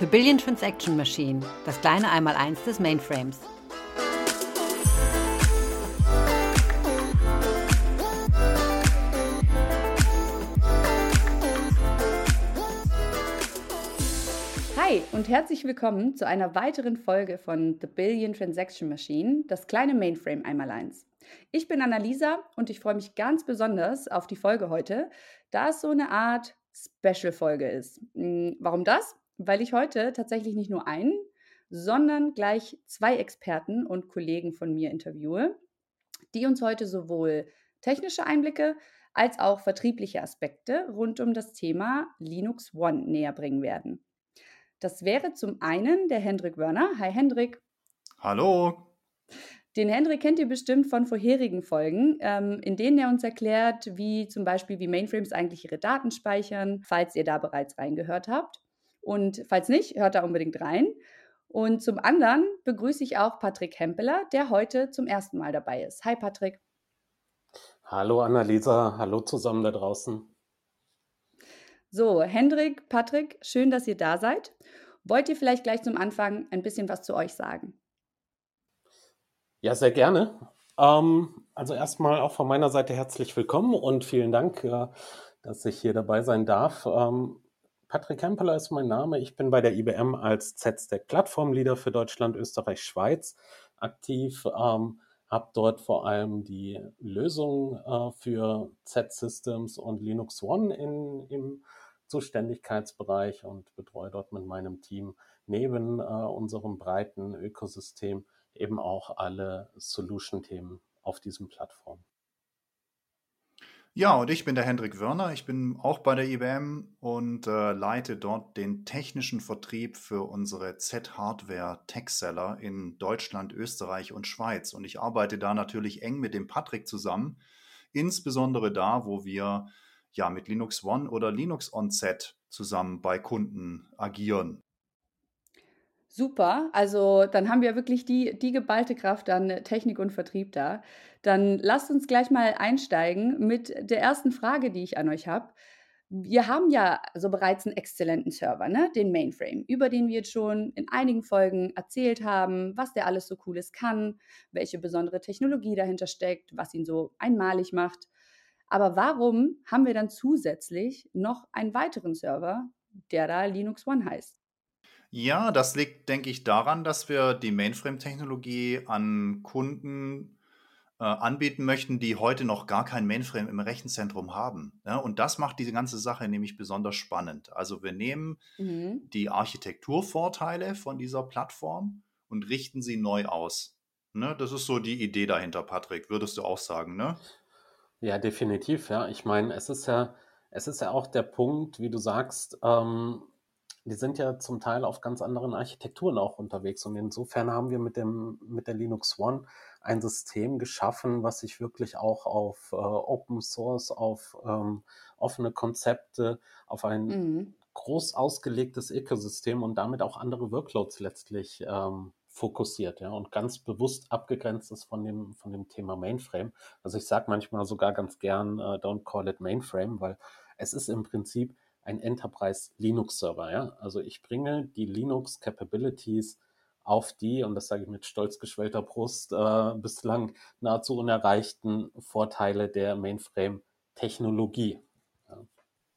The Billion Transaction Machine, das kleine Einmaleins des Mainframes. Hi und herzlich willkommen zu einer weiteren Folge von The Billion Transaction Machine, das kleine Mainframe Einmaleins. Ich bin Annalisa und ich freue mich ganz besonders auf die Folge heute, da es so eine Art Special-Folge ist. Hm, warum das? Weil ich heute tatsächlich nicht nur einen, sondern gleich zwei Experten und Kollegen von mir interviewe, die uns heute sowohl technische Einblicke als auch vertriebliche Aspekte rund um das Thema Linux One näher bringen werden. Das wäre zum einen der Hendrik Wörner. Hi Hendrik. Hallo. Den Hendrik kennt ihr bestimmt von vorherigen Folgen, ähm, in denen er uns erklärt, wie zum Beispiel, wie Mainframes eigentlich ihre Daten speichern, falls ihr da bereits reingehört habt. Und falls nicht, hört da unbedingt rein. Und zum anderen begrüße ich auch Patrick Hempeler, der heute zum ersten Mal dabei ist. Hi Patrick. Hallo Annalisa, hallo zusammen da draußen. So, Hendrik, Patrick, schön, dass ihr da seid. Wollt ihr vielleicht gleich zum Anfang ein bisschen was zu euch sagen? Ja, sehr gerne. Ähm, also erstmal auch von meiner Seite herzlich willkommen und vielen Dank, äh, dass ich hier dabei sein darf. Ähm, Patrick Kempeler ist mein Name. Ich bin bei der IBM als Z-Stack Plattformleader für Deutschland, Österreich, Schweiz aktiv. Ähm, habe dort vor allem die Lösung äh, für Z-Systems und Linux One in, im Zuständigkeitsbereich und betreue dort mit meinem Team neben äh, unserem breiten Ökosystem eben auch alle Solution-Themen auf diesen Plattformen. Ja, und ich bin der Hendrik Wörner. Ich bin auch bei der IBM und äh, leite dort den technischen Vertrieb für unsere Z-Hardware Tech-Seller in Deutschland, Österreich und Schweiz. Und ich arbeite da natürlich eng mit dem Patrick zusammen, insbesondere da, wo wir ja mit Linux One oder Linux on Z zusammen bei Kunden agieren. Super, also dann haben wir wirklich die, die geballte Kraft an Technik und Vertrieb da. Dann lasst uns gleich mal einsteigen mit der ersten Frage, die ich an euch habe. Wir haben ja so bereits einen exzellenten Server, ne? den Mainframe, über den wir jetzt schon in einigen Folgen erzählt haben, was der alles so cooles kann, welche besondere Technologie dahinter steckt, was ihn so einmalig macht. Aber warum haben wir dann zusätzlich noch einen weiteren Server, der da Linux One heißt? Ja, das liegt, denke ich, daran, dass wir die Mainframe-Technologie an Kunden äh, anbieten möchten, die heute noch gar kein Mainframe im Rechenzentrum haben. Ja, und das macht diese ganze Sache nämlich besonders spannend. Also wir nehmen mhm. die Architekturvorteile von dieser Plattform und richten sie neu aus. Ne, das ist so die Idee dahinter, Patrick, würdest du auch sagen, ne? Ja, definitiv, ja. Ich meine, es ist ja, es ist ja auch der Punkt, wie du sagst, ähm, die sind ja zum Teil auf ganz anderen Architekturen auch unterwegs. Und insofern haben wir mit, dem, mit der Linux One ein System geschaffen, was sich wirklich auch auf äh, Open Source, auf ähm, offene Konzepte, auf ein mhm. groß ausgelegtes Ökosystem und damit auch andere Workloads letztlich ähm, fokussiert, ja, und ganz bewusst abgegrenzt ist von dem, von dem Thema Mainframe. Also ich sage manchmal sogar ganz gern, uh, don't call it Mainframe, weil es ist im Prinzip ein Enterprise Linux Server. Ja? Also ich bringe die Linux Capabilities auf die, und das sage ich mit stolz geschwellter Brust, äh, bislang nahezu unerreichten Vorteile der Mainframe-Technologie. Ja.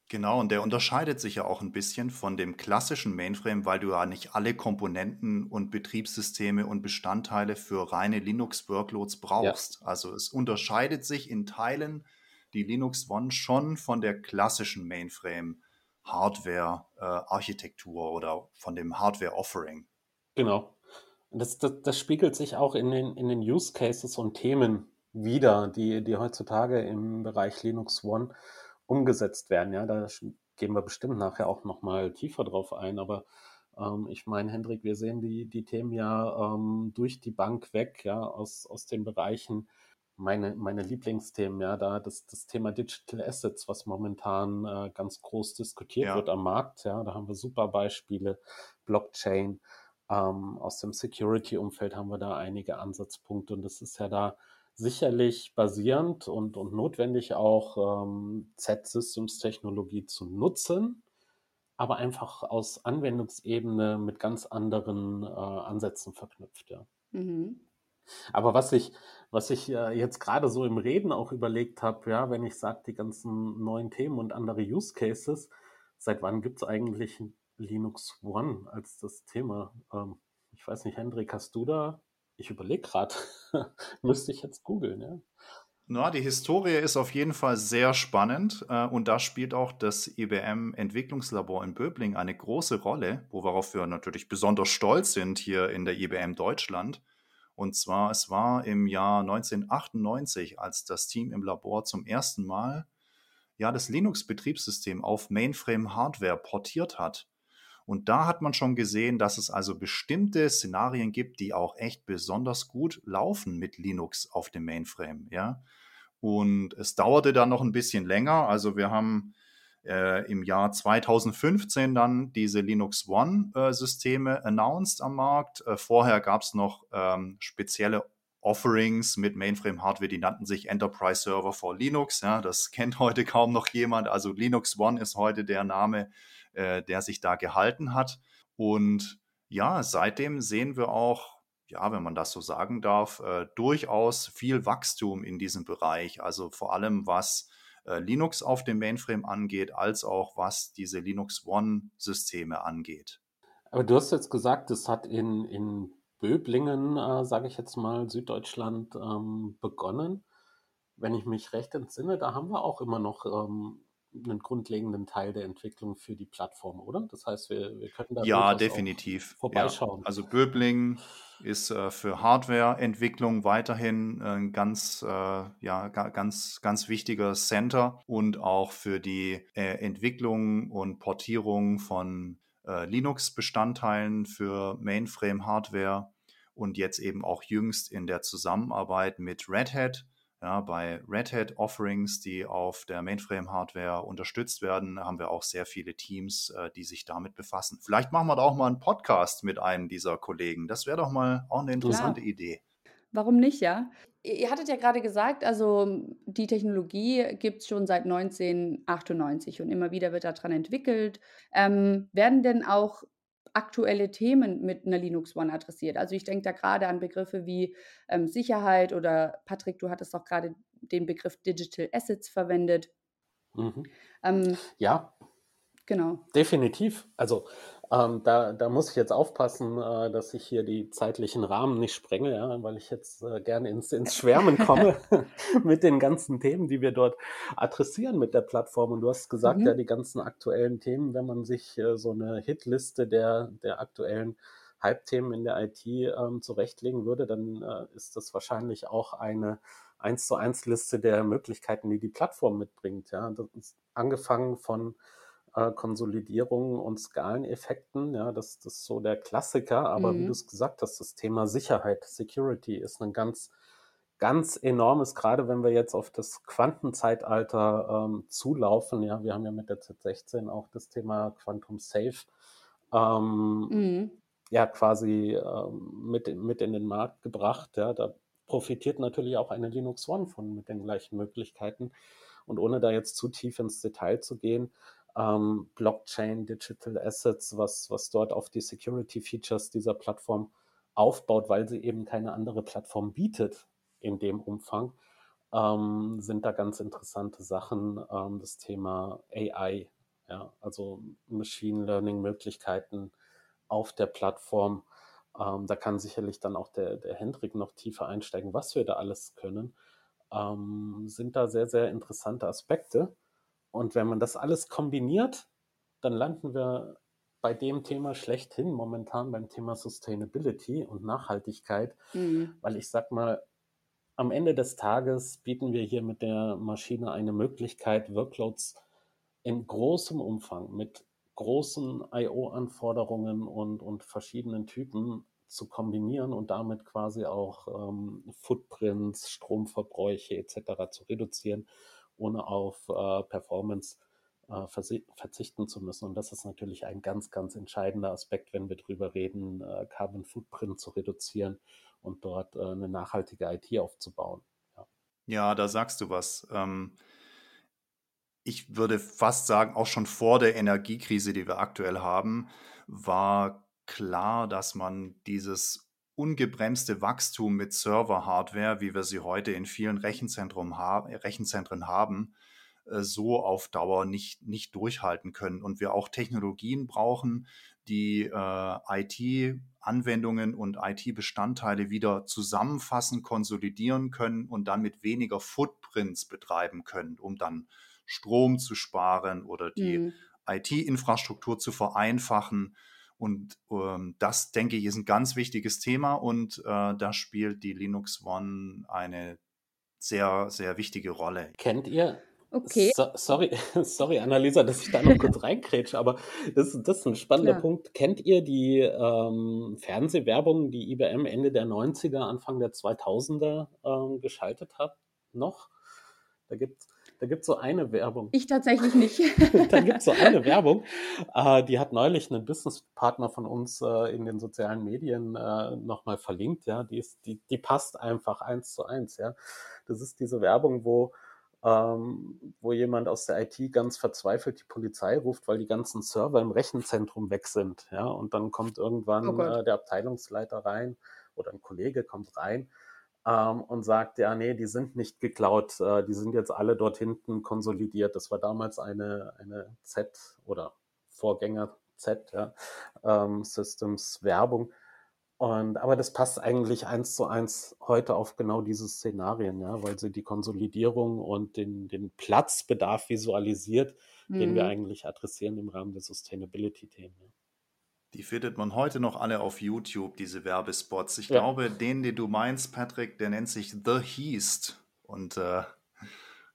Genau, und der unterscheidet sich ja auch ein bisschen von dem klassischen Mainframe, weil du ja nicht alle Komponenten und Betriebssysteme und Bestandteile für reine Linux-Workloads brauchst. Ja. Also es unterscheidet sich in Teilen die Linux One schon von der klassischen Mainframe. Hardware-Architektur äh, oder von dem Hardware-Offering. Genau. Das, das, das, spiegelt sich auch in den, in den Use Cases und Themen wieder, die, die heutzutage im Bereich Linux One umgesetzt werden. Ja, da gehen wir bestimmt nachher auch nochmal tiefer drauf ein, aber ähm, ich meine, Hendrik, wir sehen die, die Themen ja ähm, durch die Bank weg, ja, aus, aus den Bereichen meine, meine Lieblingsthemen, ja, da das, das Thema Digital Assets, was momentan äh, ganz groß diskutiert ja. wird am Markt, ja, da haben wir super Beispiele, Blockchain, ähm, aus dem Security-Umfeld haben wir da einige Ansatzpunkte und das ist ja da sicherlich basierend und, und notwendig auch ähm, Z-Systems-Technologie zu nutzen, aber einfach aus Anwendungsebene mit ganz anderen äh, Ansätzen verknüpft, ja. Mhm. Aber was ich, was ich äh, jetzt gerade so im Reden auch überlegt habe, ja, wenn ich sage, die ganzen neuen Themen und andere Use Cases, seit wann gibt es eigentlich Linux One als das Thema? Ähm, ich weiß nicht, Hendrik, hast du da? Ich überlege gerade, müsste ich jetzt googeln, ja. Na, die Historie ist auf jeden Fall sehr spannend äh, und da spielt auch das IBM Entwicklungslabor in Böbling eine große Rolle, worauf wir natürlich besonders stolz sind hier in der IBM Deutschland. Und zwar, es war im Jahr 1998, als das Team im Labor zum ersten Mal ja das Linux-Betriebssystem auf Mainframe-Hardware portiert hat. Und da hat man schon gesehen, dass es also bestimmte Szenarien gibt, die auch echt besonders gut laufen mit Linux auf dem Mainframe. Ja? Und es dauerte dann noch ein bisschen länger. Also wir haben äh, im Jahr 2015 dann diese Linux One-Systeme äh, announced am Markt. Äh, vorher gab es noch ähm, spezielle Offerings mit Mainframe-Hardware, die nannten sich Enterprise Server for Linux. Ja, das kennt heute kaum noch jemand. Also Linux One ist heute der Name, äh, der sich da gehalten hat. Und ja, seitdem sehen wir auch, ja, wenn man das so sagen darf, äh, durchaus viel Wachstum in diesem Bereich. Also vor allem was äh, Linux auf dem Mainframe angeht, als auch was diese Linux One-Systeme angeht. Aber du hast jetzt gesagt, es hat in, in Böblingen, äh, sage ich jetzt mal, Süddeutschland ähm, begonnen. Wenn ich mich recht entsinne, da haben wir auch immer noch ähm, einen grundlegenden Teil der Entwicklung für die Plattform, oder? Das heißt, wir, wir könnten da ja definitiv vorbeischauen. Ja. Also Böbling ist äh, für Hardwareentwicklung weiterhin äh, ein ganz, äh, ja, ganz, ganz wichtiger Center und auch für die äh, Entwicklung und Portierung von äh, Linux-Bestandteilen für Mainframe-Hardware und jetzt eben auch jüngst in der Zusammenarbeit mit Red Hat ja, bei Red Hat Offerings, die auf der Mainframe-Hardware unterstützt werden, haben wir auch sehr viele Teams, äh, die sich damit befassen. Vielleicht machen wir da auch mal einen Podcast mit einem dieser Kollegen. Das wäre doch mal auch eine interessante Klar. Idee. Warum nicht, ja? Ihr hattet ja gerade gesagt, also die Technologie gibt es schon seit 1998 und immer wieder wird daran entwickelt. Ähm, werden denn auch aktuelle Themen mit einer Linux One adressiert. Also ich denke da gerade an Begriffe wie ähm, Sicherheit oder Patrick, du hattest auch gerade den Begriff Digital Assets verwendet. Mhm. Ähm, ja, genau. Definitiv. Also ähm, da, da muss ich jetzt aufpassen, äh, dass ich hier die zeitlichen Rahmen nicht sprenge, ja, weil ich jetzt äh, gerne ins, ins Schwärmen komme mit den ganzen Themen, die wir dort adressieren mit der Plattform. Und du hast gesagt, mhm. ja, die ganzen aktuellen Themen, wenn man sich äh, so eine Hitliste der, der aktuellen Hype-Themen in der IT ähm, zurechtlegen würde, dann äh, ist das wahrscheinlich auch eine 1 zu 1 Liste der Möglichkeiten, die die Plattform mitbringt. Ja, angefangen von Konsolidierungen und Skaleneffekten. Ja, das, das ist so der Klassiker. Aber mhm. wie du es gesagt hast, das Thema Sicherheit, Security ist ein ganz, ganz enormes, gerade wenn wir jetzt auf das Quantenzeitalter ähm, zulaufen. Ja, wir haben ja mit der Z16 auch das Thema Quantum Safe. Ähm, mhm. Ja, quasi ähm, mit, mit in den Markt gebracht. Ja, da profitiert natürlich auch eine Linux One von mit den gleichen Möglichkeiten. Und ohne da jetzt zu tief ins Detail zu gehen, ähm, Blockchain, Digital Assets, was, was dort auf die Security Features dieser Plattform aufbaut, weil sie eben keine andere Plattform bietet in dem Umfang, ähm, sind da ganz interessante Sachen. Ähm, das Thema AI, ja, also Machine Learning Möglichkeiten auf der Plattform. Ähm, da kann sicherlich dann auch der, der Hendrik noch tiefer einsteigen, was wir da alles können. Ähm, sind da sehr, sehr interessante Aspekte. Und wenn man das alles kombiniert, dann landen wir bei dem Thema schlechthin momentan beim Thema Sustainability und Nachhaltigkeit, mhm. weil ich sag mal, am Ende des Tages bieten wir hier mit der Maschine eine Möglichkeit, Workloads in großem Umfang mit großen IO-Anforderungen und, und verschiedenen Typen zu kombinieren und damit quasi auch ähm, Footprints, Stromverbräuche etc. zu reduzieren ohne auf äh, Performance äh, verzichten zu müssen. Und das ist natürlich ein ganz, ganz entscheidender Aspekt, wenn wir darüber reden, äh, Carbon Footprint zu reduzieren und dort äh, eine nachhaltige IT aufzubauen. Ja. ja, da sagst du was. Ähm, ich würde fast sagen, auch schon vor der Energiekrise, die wir aktuell haben, war klar, dass man dieses ungebremste Wachstum mit Server-Hardware, wie wir sie heute in vielen Rechenzentren, Rechenzentren haben, äh, so auf Dauer nicht, nicht durchhalten können. Und wir auch Technologien brauchen, die äh, IT-Anwendungen und IT-Bestandteile wieder zusammenfassen, konsolidieren können und dann mit weniger Footprints betreiben können, um dann Strom zu sparen oder die mhm. IT-Infrastruktur zu vereinfachen. Und ähm, das, denke ich, ist ein ganz wichtiges Thema und äh, da spielt die Linux One eine sehr, sehr wichtige Rolle. Kennt ihr Okay. So, sorry, sorry, Annalisa, dass ich da noch kurz reinkrätsche, aber das, das ist ein spannender Klar. Punkt. Kennt ihr die ähm, Fernsehwerbung, die IBM Ende der 90er, Anfang der 2000er ähm, geschaltet hat? Noch? Da gibt es da gibt's so eine Werbung. Ich tatsächlich nicht. da gibt es so eine Werbung. Äh, die hat neulich einen Businesspartner von uns äh, in den sozialen Medien äh, nochmal verlinkt. Ja, die, ist, die, die passt einfach eins zu eins. Ja, das ist diese Werbung, wo ähm, wo jemand aus der IT ganz verzweifelt die Polizei ruft, weil die ganzen Server im Rechenzentrum weg sind. Ja, und dann kommt irgendwann oh äh, der Abteilungsleiter rein oder ein Kollege kommt rein ähm, und sagt, ja, nee, die sind nicht geklaut, äh, die sind jetzt alle dort hinten konsolidiert. Das war damals eine, eine Z oder Vorgänger Z, ja, ähm, Systems Werbung. Und, aber das passt eigentlich eins zu eins heute auf genau diese Szenarien, ja, weil sie die Konsolidierung und den, den Platzbedarf visualisiert, mhm. den wir mhm. eigentlich adressieren im Rahmen der Sustainability-Themen. Ja. Die findet man heute noch alle auf YouTube, diese Werbespots. Ich ja. glaube, den, den du meinst, Patrick, der nennt sich The Heast und äh,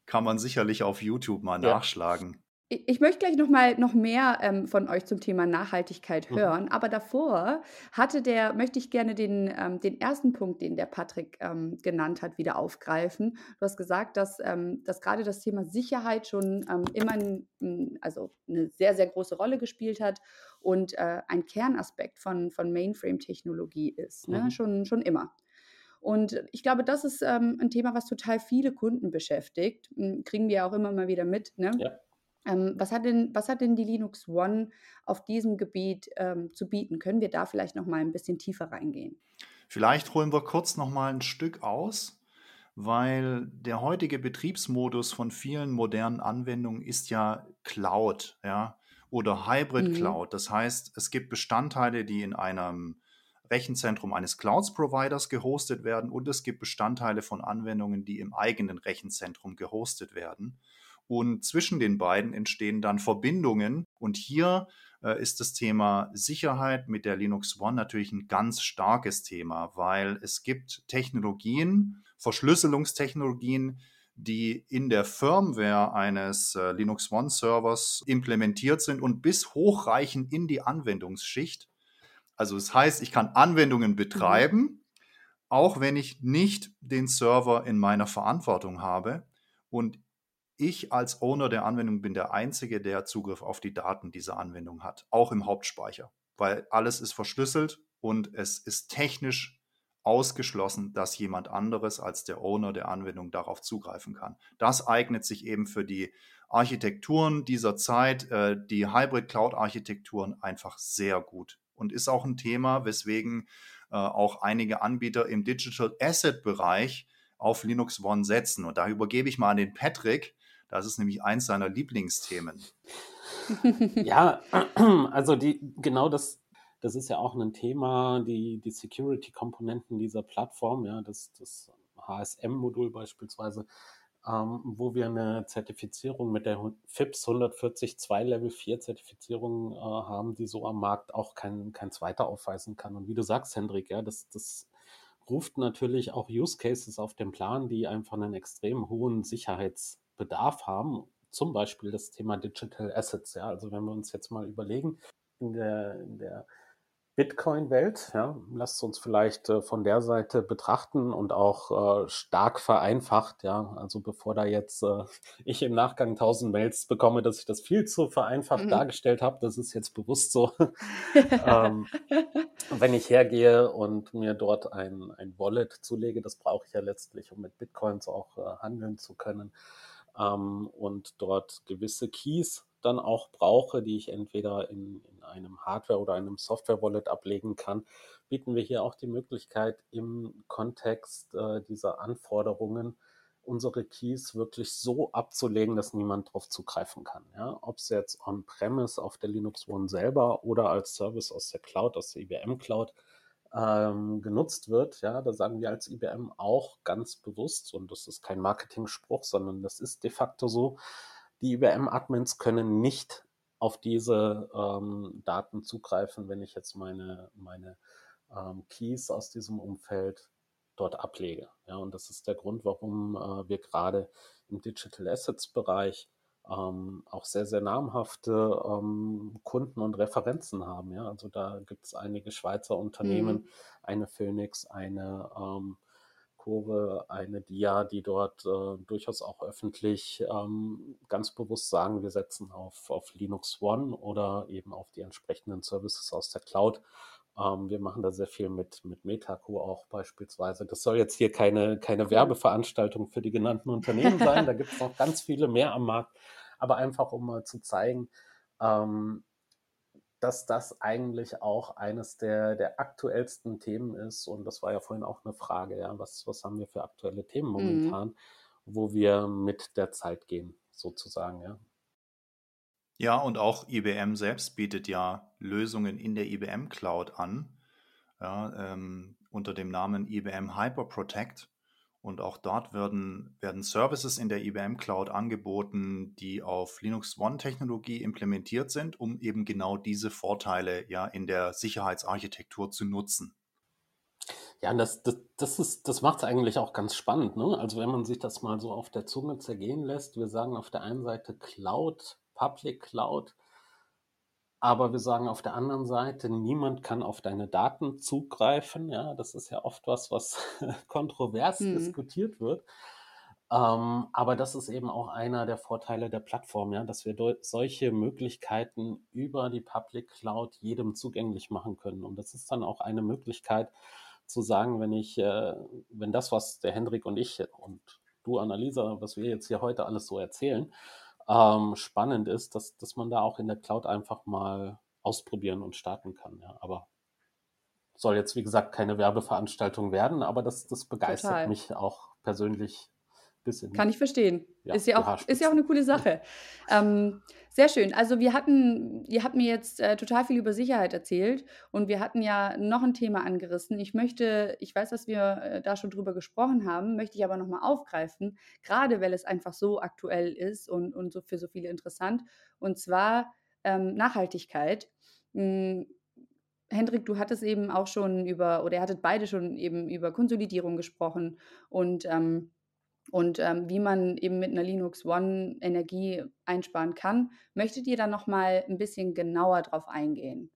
kann man sicherlich auf YouTube mal ja. nachschlagen. Ich möchte gleich noch mal noch mehr ähm, von euch zum Thema Nachhaltigkeit mhm. hören, mhm. aber davor hatte der, möchte ich gerne den, ähm, den ersten Punkt, den der Patrick ähm, genannt hat, wieder aufgreifen. Du hast gesagt, dass, ähm, dass gerade das Thema Sicherheit schon ähm, immer ein, also eine sehr, sehr große Rolle gespielt hat und äh, ein Kernaspekt von, von Mainframe-Technologie ist, ne? mhm. schon, schon immer. Und ich glaube, das ist ähm, ein Thema, was total viele Kunden beschäftigt. Hm, kriegen wir auch immer mal wieder mit. Ne? Ja. Ähm, was, hat denn, was hat denn die Linux One auf diesem Gebiet ähm, zu bieten? Können wir da vielleicht noch mal ein bisschen tiefer reingehen? Vielleicht holen wir kurz noch mal ein Stück aus, weil der heutige Betriebsmodus von vielen modernen Anwendungen ist ja Cloud, ja, oder Hybrid mhm. Cloud. Das heißt, es gibt Bestandteile, die in einem Rechenzentrum eines Clouds-Providers gehostet werden und es gibt Bestandteile von Anwendungen, die im eigenen Rechenzentrum gehostet werden. Und zwischen den beiden entstehen dann Verbindungen. Und hier äh, ist das Thema Sicherheit mit der Linux One natürlich ein ganz starkes Thema, weil es gibt Technologien, Verschlüsselungstechnologien, die in der Firmware eines äh, Linux One Servers implementiert sind und bis hochreichen in die Anwendungsschicht. Also es das heißt, ich kann Anwendungen betreiben, mhm. auch wenn ich nicht den Server in meiner Verantwortung habe. Und ich als Owner der Anwendung bin der Einzige, der Zugriff auf die Daten dieser Anwendung hat, auch im Hauptspeicher, weil alles ist verschlüsselt und es ist technisch ausgeschlossen, dass jemand anderes als der Owner der Anwendung darauf zugreifen kann. Das eignet sich eben für die Architekturen dieser Zeit, äh, die Hybrid Cloud Architekturen einfach sehr gut und ist auch ein Thema, weswegen äh, auch einige Anbieter im Digital Asset Bereich auf Linux One setzen. Und da übergebe ich mal an den Patrick, das ist nämlich eins seiner Lieblingsthemen. ja, also die, genau das, das ist ja auch ein Thema, die, die Security-Komponenten dieser Plattform, ja, das, das HSM-Modul beispielsweise, ähm, wo wir eine Zertifizierung mit der FIPS 142 Level 4 Zertifizierung äh, haben, die so am Markt auch kein, kein zweiter aufweisen kann. Und wie du sagst, Hendrik, ja, das, das ruft natürlich auch Use Cases auf den Plan, die einfach einen extrem hohen Sicherheits- Bedarf haben, zum Beispiel das Thema Digital Assets. Ja, also wenn wir uns jetzt mal überlegen, in der, in der Bitcoin-Welt, ja, lasst uns vielleicht äh, von der Seite betrachten und auch äh, stark vereinfacht, ja, also bevor da jetzt äh, ich im Nachgang tausend Mails bekomme, dass ich das viel zu vereinfacht mhm. dargestellt habe, das ist jetzt bewusst so. ähm, wenn ich hergehe und mir dort ein, ein Wallet zulege, das brauche ich ja letztlich, um mit Bitcoins auch äh, handeln zu können ähm, und dort gewisse Keys dann auch brauche, die ich entweder in, in einem Hardware- oder einem Software-Wallet ablegen kann, bieten wir hier auch die Möglichkeit, im Kontext äh, dieser Anforderungen unsere Keys wirklich so abzulegen, dass niemand darauf zugreifen kann. Ja? Ob es jetzt on-premise auf der Linux One selber oder als Service aus der Cloud, aus der IBM Cloud ähm, genutzt wird, ja, da sagen wir als IBM auch ganz bewusst, und das ist kein Marketing-Spruch, sondern das ist de facto so, die IBM-Admins können nicht auf diese ähm, Daten zugreifen, wenn ich jetzt meine, meine ähm, Keys aus diesem Umfeld dort ablege. Ja, und das ist der Grund, warum äh, wir gerade im Digital Assets Bereich ähm, auch sehr, sehr namhafte ähm, Kunden und Referenzen haben. Ja, also da gibt es einige Schweizer Unternehmen, mhm. eine Phoenix, eine ähm, Core, eine Dia, die dort äh, durchaus auch öffentlich ähm, ganz bewusst sagen, wir setzen auf, auf Linux One oder eben auf die entsprechenden Services aus der Cloud. Ähm, wir machen da sehr viel mit, mit Metaco auch beispielsweise. Das soll jetzt hier keine, keine Werbeveranstaltung für die genannten Unternehmen sein. Da gibt es noch ganz viele mehr am Markt. Aber einfach, um mal zu zeigen, ähm, dass das eigentlich auch eines der, der aktuellsten Themen ist. Und das war ja vorhin auch eine Frage, ja, was, was haben wir für aktuelle Themen mhm. momentan, mhm. wo wir mit der Zeit gehen, sozusagen, ja. Ja, und auch IBM selbst bietet ja Lösungen in der IBM Cloud an, ja, ähm, unter dem Namen IBM Hyper Protect. Und auch dort werden, werden Services in der IBM Cloud angeboten, die auf Linux One-Technologie implementiert sind, um eben genau diese Vorteile ja in der Sicherheitsarchitektur zu nutzen. Ja, das, das, das, das macht es eigentlich auch ganz spannend. Ne? Also wenn man sich das mal so auf der Zunge zergehen lässt, wir sagen auf der einen Seite Cloud Public Cloud. Aber wir sagen auf der anderen Seite, niemand kann auf deine Daten zugreifen. Ja, das ist ja oft was, was kontrovers mhm. diskutiert wird. Ähm, aber das ist eben auch einer der Vorteile der Plattform, ja, dass wir solche Möglichkeiten über die Public Cloud jedem zugänglich machen können. Und das ist dann auch eine Möglichkeit zu sagen, wenn ich, äh, wenn das, was der Hendrik und ich und du, Annalisa, was wir jetzt hier heute alles so erzählen, ähm, spannend ist, dass, dass man da auch in der Cloud einfach mal ausprobieren und starten kann. Ja. Aber soll jetzt, wie gesagt, keine Werbeveranstaltung werden, aber das, das begeistert Total. mich auch persönlich bisschen. Kann ich verstehen. Ja, ist, ja auch, ist ja auch eine coole Sache. ähm, sehr schön. Also wir hatten, ihr habt mir jetzt äh, total viel über Sicherheit erzählt und wir hatten ja noch ein Thema angerissen. Ich möchte, ich weiß, dass wir äh, da schon drüber gesprochen haben, möchte ich aber nochmal aufgreifen, gerade weil es einfach so aktuell ist und, und so für so viele interessant. Und zwar ähm, Nachhaltigkeit. Hm, Hendrik, du hattest eben auch schon über, oder ihr hattet beide schon eben über Konsolidierung gesprochen und ähm, und ähm, wie man eben mit einer Linux One Energie einsparen kann. Möchtet ihr da noch mal ein bisschen genauer drauf eingehen?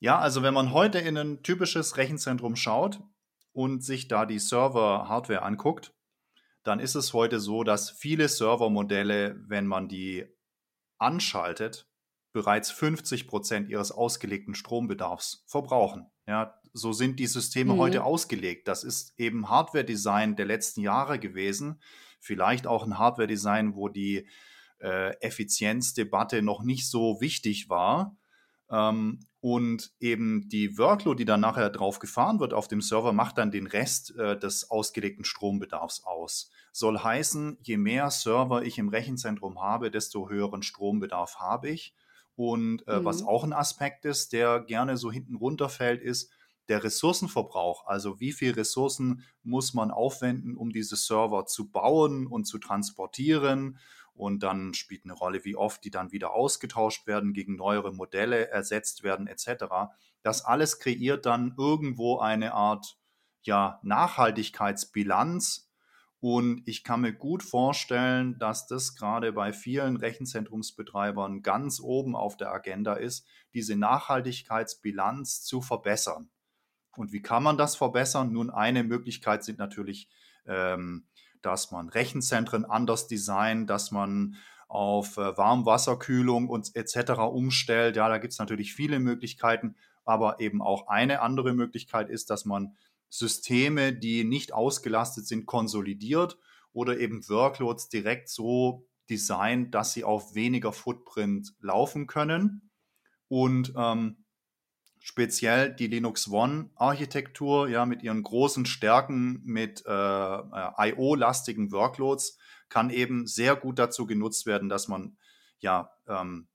Ja, also wenn man heute in ein typisches Rechenzentrum schaut und sich da die Server-Hardware anguckt, dann ist es heute so, dass viele Servermodelle, wenn man die anschaltet, bereits 50 Prozent ihres ausgelegten Strombedarfs verbrauchen. Ja, so sind die Systeme mhm. heute ausgelegt. Das ist eben Hardware-Design der letzten Jahre gewesen. Vielleicht auch ein Hardware-Design, wo die äh, Effizienzdebatte noch nicht so wichtig war. Ähm, und eben die Workload, die dann nachher drauf gefahren wird auf dem Server, macht dann den Rest äh, des ausgelegten Strombedarfs aus. Soll heißen, je mehr Server ich im Rechenzentrum habe, desto höheren Strombedarf habe ich. Und äh, mhm. was auch ein Aspekt ist, der gerne so hinten runterfällt, ist, der Ressourcenverbrauch, also wie viel Ressourcen muss man aufwenden, um diese Server zu bauen und zu transportieren. Und dann spielt eine Rolle, wie oft die dann wieder ausgetauscht werden, gegen neuere Modelle ersetzt werden, etc. Das alles kreiert dann irgendwo eine Art ja, Nachhaltigkeitsbilanz. Und ich kann mir gut vorstellen, dass das gerade bei vielen Rechenzentrumsbetreibern ganz oben auf der Agenda ist, diese Nachhaltigkeitsbilanz zu verbessern. Und wie kann man das verbessern? Nun, eine Möglichkeit sind natürlich, ähm, dass man Rechenzentren anders designt, dass man auf äh, Warmwasserkühlung und etc. umstellt. Ja, da gibt es natürlich viele Möglichkeiten, aber eben auch eine andere Möglichkeit ist, dass man Systeme, die nicht ausgelastet sind, konsolidiert oder eben Workloads direkt so designt, dass sie auf weniger Footprint laufen können. Und ähm, speziell die Linux One-Architektur, ja, mit ihren großen Stärken, mit äh, äh IO-lastigen Workloads, kann eben sehr gut dazu genutzt werden, dass man ja ähm,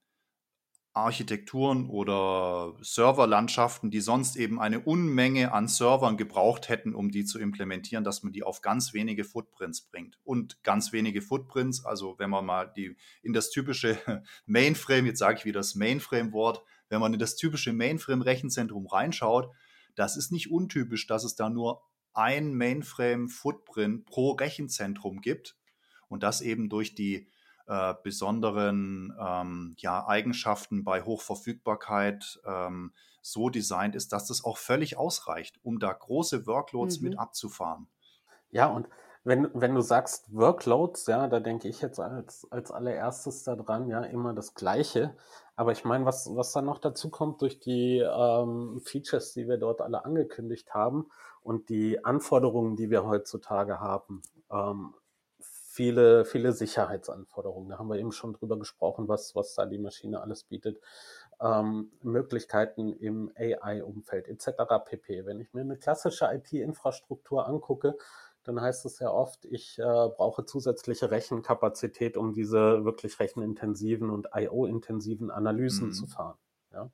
Architekturen oder Serverlandschaften, die sonst eben eine Unmenge an Servern gebraucht hätten, um die zu implementieren, dass man die auf ganz wenige Footprints bringt. Und ganz wenige Footprints, also wenn man mal die in das typische Mainframe, jetzt sage ich wieder das Mainframe-Wort, wenn man in das typische Mainframe-Rechenzentrum reinschaut, das ist nicht untypisch, dass es da nur ein Mainframe-Footprint pro Rechenzentrum gibt und das eben durch die äh, besonderen ähm, ja, Eigenschaften bei Hochverfügbarkeit ähm, so designt ist, dass das auch völlig ausreicht, um da große Workloads mhm. mit abzufahren. Ja, und wenn, wenn du sagst Workloads, ja, da denke ich jetzt als, als allererstes daran, ja, immer das Gleiche. Aber ich meine, was, was dann noch dazu kommt durch die ähm, Features, die wir dort alle angekündigt haben und die Anforderungen, die wir heutzutage haben, ähm, viele, viele Sicherheitsanforderungen. Da haben wir eben schon drüber gesprochen, was, was da die Maschine alles bietet. Ähm, Möglichkeiten im AI-Umfeld etc. pp. Wenn ich mir eine klassische IT-Infrastruktur angucke, dann heißt es ja oft, ich äh, brauche zusätzliche Rechenkapazität, um diese wirklich rechenintensiven und IO-intensiven Analysen mhm. zu fahren. Ja?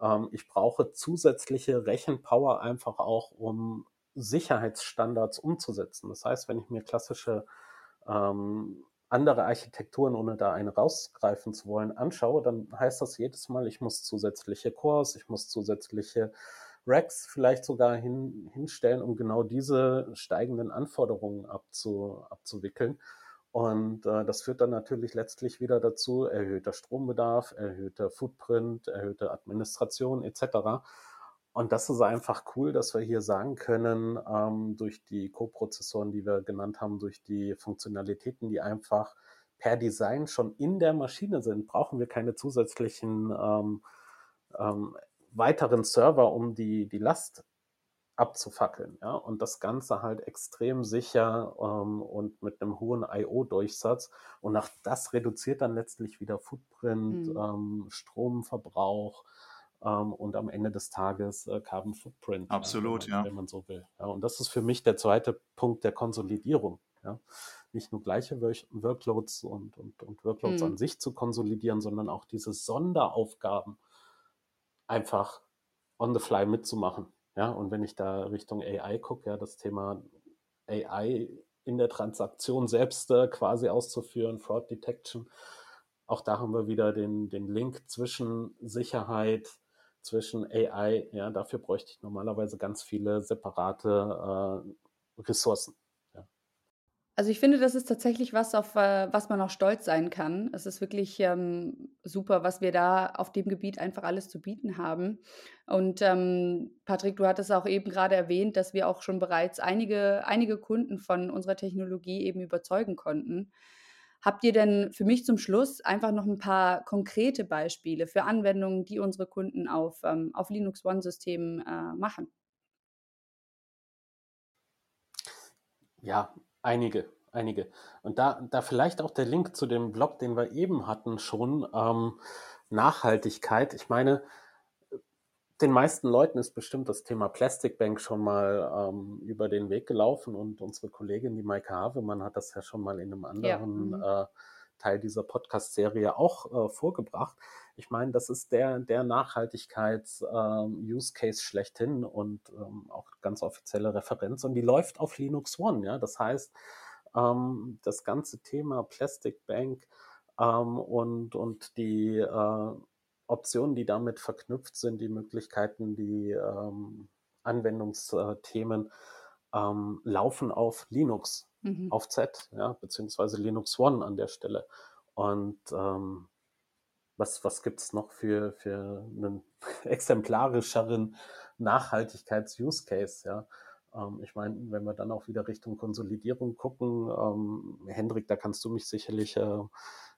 Ähm, ich brauche zusätzliche Rechenpower einfach auch, um Sicherheitsstandards umzusetzen. Das heißt, wenn ich mir klassische ähm, andere Architekturen, ohne da eine rausgreifen zu wollen, anschaue, dann heißt das jedes Mal, ich muss zusätzliche Cores, ich muss zusätzliche Racks vielleicht sogar hin, hinstellen, um genau diese steigenden Anforderungen abzu, abzuwickeln. Und äh, das führt dann natürlich letztlich wieder dazu, erhöhter Strombedarf, erhöhter Footprint, erhöhte Administration etc. Und das ist einfach cool, dass wir hier sagen können, ähm, durch die Co-Prozessoren, die wir genannt haben, durch die Funktionalitäten, die einfach per Design schon in der Maschine sind, brauchen wir keine zusätzlichen ähm, ähm, weiteren Server, um die, die Last abzufackeln. Ja? Und das Ganze halt extrem sicher ähm, und mit einem hohen I.O.-Durchsatz. Und auch das reduziert dann letztlich wieder Footprint, mhm. ähm, Stromverbrauch, ähm, und am Ende des Tages äh, Carbon Footprint. Absolut, ja, wenn, ja. Wenn man so will. Ja, und das ist für mich der zweite Punkt der Konsolidierung. Ja. Nicht nur gleiche Workloads und, und, und Workloads mhm. an sich zu konsolidieren, sondern auch diese Sonderaufgaben einfach on the fly mitzumachen. Ja, und wenn ich da Richtung AI gucke, ja, das Thema AI in der Transaktion selbst äh, quasi auszuführen, Fraud Detection, auch da haben wir wieder den, den Link zwischen Sicherheit, zwischen AI, ja, dafür bräuchte ich normalerweise ganz viele separate äh, Ressourcen. Also ich finde, das ist tatsächlich was, auf äh, was man auch stolz sein kann. Es ist wirklich ähm, super, was wir da auf dem Gebiet einfach alles zu bieten haben. Und ähm, Patrick, du hattest auch eben gerade erwähnt, dass wir auch schon bereits einige, einige Kunden von unserer Technologie eben überzeugen konnten. Habt ihr denn für mich zum Schluss einfach noch ein paar konkrete Beispiele für Anwendungen, die unsere Kunden auf, ähm, auf Linux One-Systemen äh, machen? Ja, einige, einige. Und da, da vielleicht auch der Link zu dem Blog, den wir eben hatten, schon ähm, Nachhaltigkeit. Ich meine, den meisten Leuten ist bestimmt das Thema Plastic Bank schon mal ähm, über den Weg gelaufen und unsere Kollegin, die Maike Havemann, hat das ja schon mal in einem anderen ja. Mhm. äh, Teil dieser Podcast-Serie auch äh, vorgebracht. Ich meine, das ist der, der Nachhaltigkeits-Use-Case ähm, schlechthin und ähm, auch ganz offizielle Referenz und die läuft auf Linux One. Ja? Das heißt, ähm, das ganze Thema Plastic Bank und, und die äh, Optionen, die damit verknüpft sind, die Möglichkeiten, die Anwendungsthemen laufen auf Linux, mhm. auf Z, ja, beziehungsweise Linux One an der Stelle. Und ähm, was, was gibt es noch für, für einen exemplarischeren Nachhaltigkeits-Use-Case, ja? Ähm, ich meine, wenn wir dann auch wieder Richtung Konsolidierung gucken, ähm, Hendrik, da kannst du mich sicherlich äh,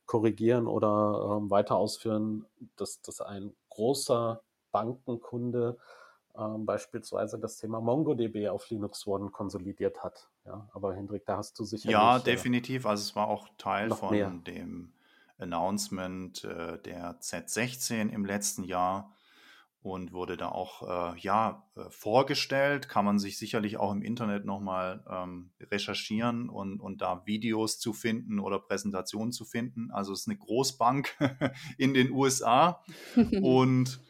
korrigieren oder ähm, weiter ausführen, dass, dass ein großer Bankenkunde ähm, beispielsweise das Thema MongoDB auf Linux One konsolidiert hat. Ja, aber Hendrik, da hast du sicher. Ja, äh, definitiv. Also es war auch Teil von mehr. dem Announcement äh, der Z16 im letzten Jahr und wurde da auch äh, ja, äh, vorgestellt. Kann man sich sicherlich auch im Internet nochmal ähm, recherchieren und, und da Videos zu finden oder Präsentationen zu finden. Also es ist eine Großbank in den USA und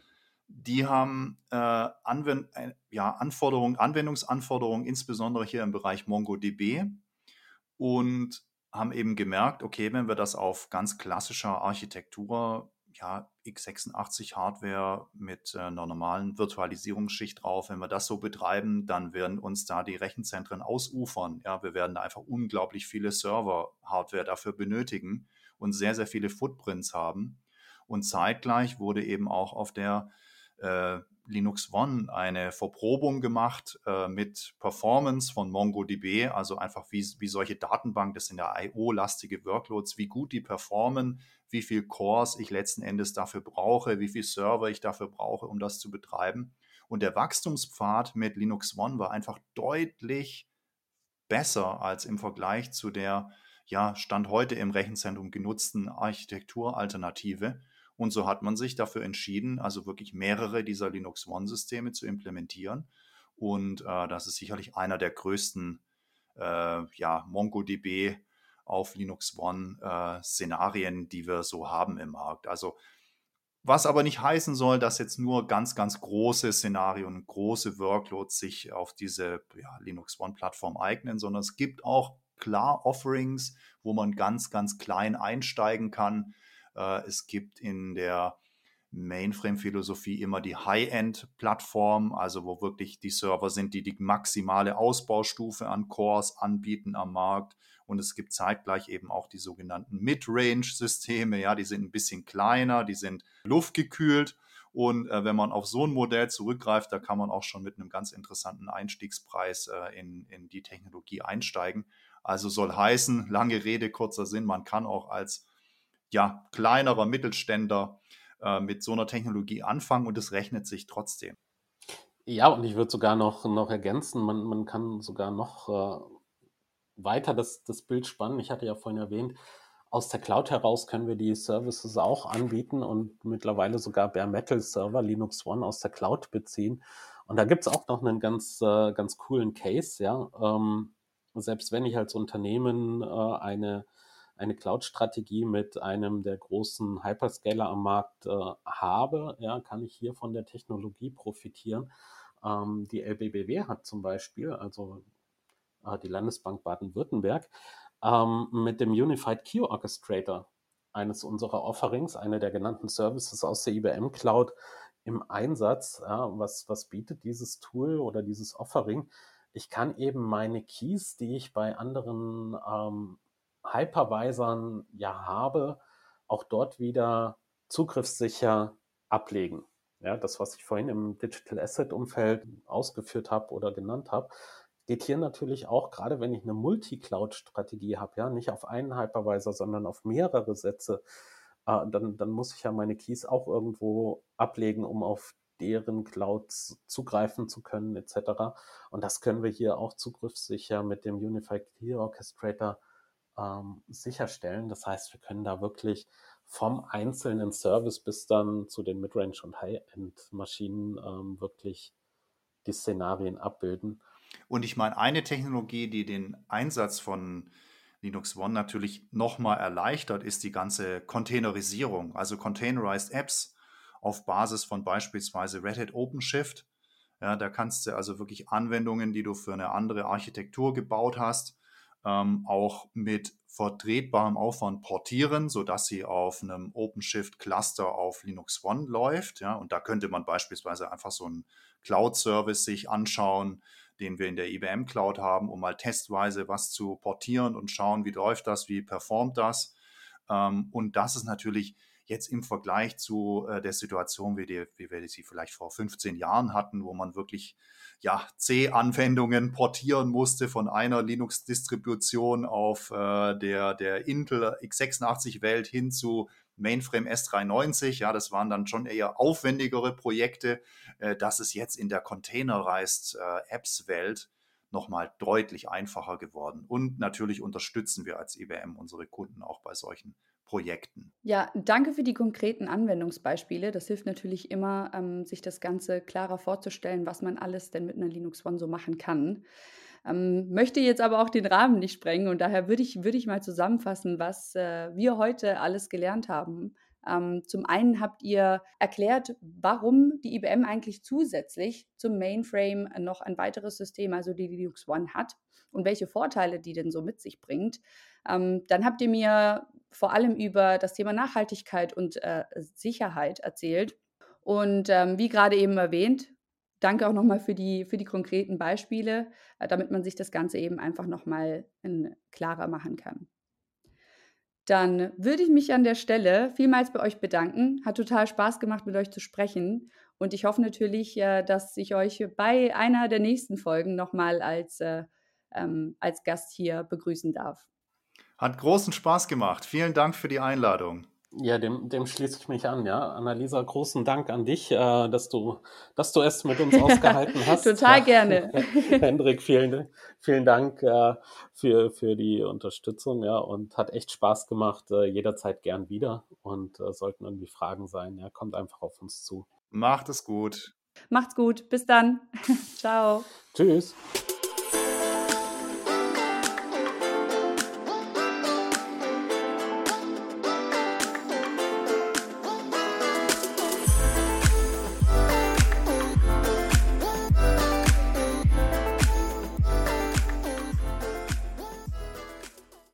die haben äh, Anwend äh, ja, Anforderungen, Anwendungsanforderungen, insbesondere hier im Bereich MongoDB und haben eben gemerkt, okay, wenn wir das auf ganz klassischer Architektur ja, x86-Hardware mit äh, einer normalen Virtualisierungsschicht drauf. Wenn wir das so betreiben, dann werden uns da die Rechenzentren ausufern. Ja, wir werden einfach unglaublich viele Server-Hardware dafür benötigen und sehr, sehr viele Footprints haben. Und zeitgleich wurde eben auch auf der äh, Linux One eine Verprobung gemacht äh, mit Performance von MongoDB, also einfach wie, wie solche Datenbanken, das sind ja IO-lastige Workloads, wie gut die performen, wie viel Cores ich letzten Endes dafür brauche, wie viel Server ich dafür brauche, um das zu betreiben. Und der Wachstumspfad mit Linux One war einfach deutlich besser als im Vergleich zu der ja, Stand heute im Rechenzentrum genutzten Architekturalternative. Und so hat man sich dafür entschieden, also wirklich mehrere dieser Linux One-Systeme zu implementieren. Und äh, das ist sicherlich einer der größten äh, ja, MongoDB auf Linux One äh, die wir so haben im Markt. Also was aber nicht heißen soll, dass jetzt nur ganz, ganz große Szenarien, große Workloads sich auf diese ja, Linux One-Plattform eignen, sondern es gibt auch klar Offerings, wo man ganz, ganz klein einsteigen kann. Äh, es gibt in der Mainframe-Philosophie immer die High-End-Plattform, also wo wirklich die Server sind, die die maximale Ausbaustufe an Cores anbieten am Markt. Und es gibt zeitgleich eben auch die sogenannten Mid-Range-Systeme. Ja, die sind ein bisschen kleiner, die sind luftgekühlt. Und äh, wenn man auf so ein Modell zurückgreift, da kann man auch schon mit einem ganz interessanten Einstiegspreis äh, in, in die Technologie einsteigen. Also soll heißen, lange Rede, kurzer Sinn, man kann auch als ja, kleinerer Mittelständler äh, mit so einer Technologie anfangen und es rechnet sich trotzdem. Ja, und ich würde sogar noch, noch ergänzen, man, man kann sogar noch äh, weiter das, das Bild spannen. Ich hatte ja vorhin erwähnt, aus der Cloud heraus können wir die Services auch anbieten und mittlerweile sogar Bare Metal Server Linux One aus der Cloud beziehen. Und da gibt es auch noch einen ganz, äh, ganz coolen Case, ja. Ähm, selbst wenn ich als Unternehmen äh, eine, eine Cloud-Strategie mit einem der großen Hyperscaler am Markt äh, habe, ja, kann ich hier von der Technologie profitieren. Ähm, die LBBW hat zum Beispiel, also äh, die Landesbank Baden-Württemberg, ähm, mit dem Unified Key Orchestrator, eines unserer Offerings, eine der genannten Services aus der IBM Cloud im Einsatz. Ja, was, was bietet dieses Tool oder dieses Offering? Ich kann eben meine Keys, die ich bei anderen ähm, Hypervisern ja habe, auch dort wieder zugriffssicher ablegen. Ja, das, was ich vorhin im Digital Asset Umfeld ausgeführt habe oder genannt habe, geht hier natürlich auch, gerade wenn ich eine Multi-Cloud-Strategie habe, ja, nicht auf einen Hypervisor, sondern auf mehrere Sätze, äh, dann, dann muss ich ja meine Keys auch irgendwo ablegen, um auf deren Clouds zugreifen zu können, etc. Und das können wir hier auch zugriffssicher mit dem Unified Key Orchestrator ähm, sicherstellen. Das heißt, wir können da wirklich vom einzelnen Service bis dann zu den Midrange- und High-End-Maschinen ähm, wirklich die Szenarien abbilden. Und ich meine, eine Technologie, die den Einsatz von Linux One natürlich nochmal erleichtert, ist die ganze Containerisierung, also Containerized Apps auf Basis von beispielsweise Red Hat OpenShift. Ja, da kannst du also wirklich Anwendungen, die du für eine andere Architektur gebaut hast, ähm, auch mit vertretbarem Aufwand portieren, sodass sie auf einem OpenShift-Cluster auf Linux One läuft. Ja, und da könnte man beispielsweise einfach so einen Cloud-Service sich anschauen, den wir in der IBM Cloud haben, um mal testweise was zu portieren und schauen, wie läuft das, wie performt das. Ähm, und das ist natürlich jetzt im Vergleich zu äh, der Situation, wie, die, wie wir sie vielleicht vor 15 Jahren hatten, wo man wirklich ja, C-Anwendungen portieren musste von einer Linux-Distribution auf äh, der, der Intel x86-Welt hin zu Mainframe S390. Ja, das waren dann schon eher aufwendigere Projekte. Äh, das ist jetzt in der Containerized äh, nochmal deutlich einfacher geworden. Und natürlich unterstützen wir als IBM unsere Kunden auch bei solchen Projekten. Ja, danke für die konkreten Anwendungsbeispiele. Das hilft natürlich immer, ähm, sich das Ganze klarer vorzustellen, was man alles denn mit einer Linux One so machen kann. Ähm, möchte jetzt aber auch den Rahmen nicht sprengen und daher würde ich, würde ich mal zusammenfassen, was äh, wir heute alles gelernt haben. Ähm, zum einen habt ihr erklärt, warum die IBM eigentlich zusätzlich zum Mainframe noch ein weiteres System, also die Linux One hat und welche Vorteile die denn so mit sich bringt. Ähm, dann habt ihr mir vor allem über das Thema Nachhaltigkeit und äh, Sicherheit erzählt. Und ähm, wie gerade eben erwähnt, danke auch nochmal für die, für die konkreten Beispiele, äh, damit man sich das Ganze eben einfach nochmal klarer machen kann. Dann würde ich mich an der Stelle vielmals bei euch bedanken. Hat total Spaß gemacht, mit euch zu sprechen. Und ich hoffe natürlich, äh, dass ich euch bei einer der nächsten Folgen nochmal als, äh, ähm, als Gast hier begrüßen darf. Hat großen Spaß gemacht. Vielen Dank für die Einladung. Ja, dem, dem schließe ich mich an, ja. Annalisa, großen Dank an dich, äh, dass, du, dass du es mit uns ausgehalten hast. Total gerne. Hendrik, vielen, vielen Dank äh, für, für die Unterstützung, ja, und hat echt Spaß gemacht. Äh, jederzeit gern wieder. Und äh, sollten irgendwie Fragen sein, ja, kommt einfach auf uns zu. Macht es gut. Macht's gut. Bis dann. Ciao. Tschüss.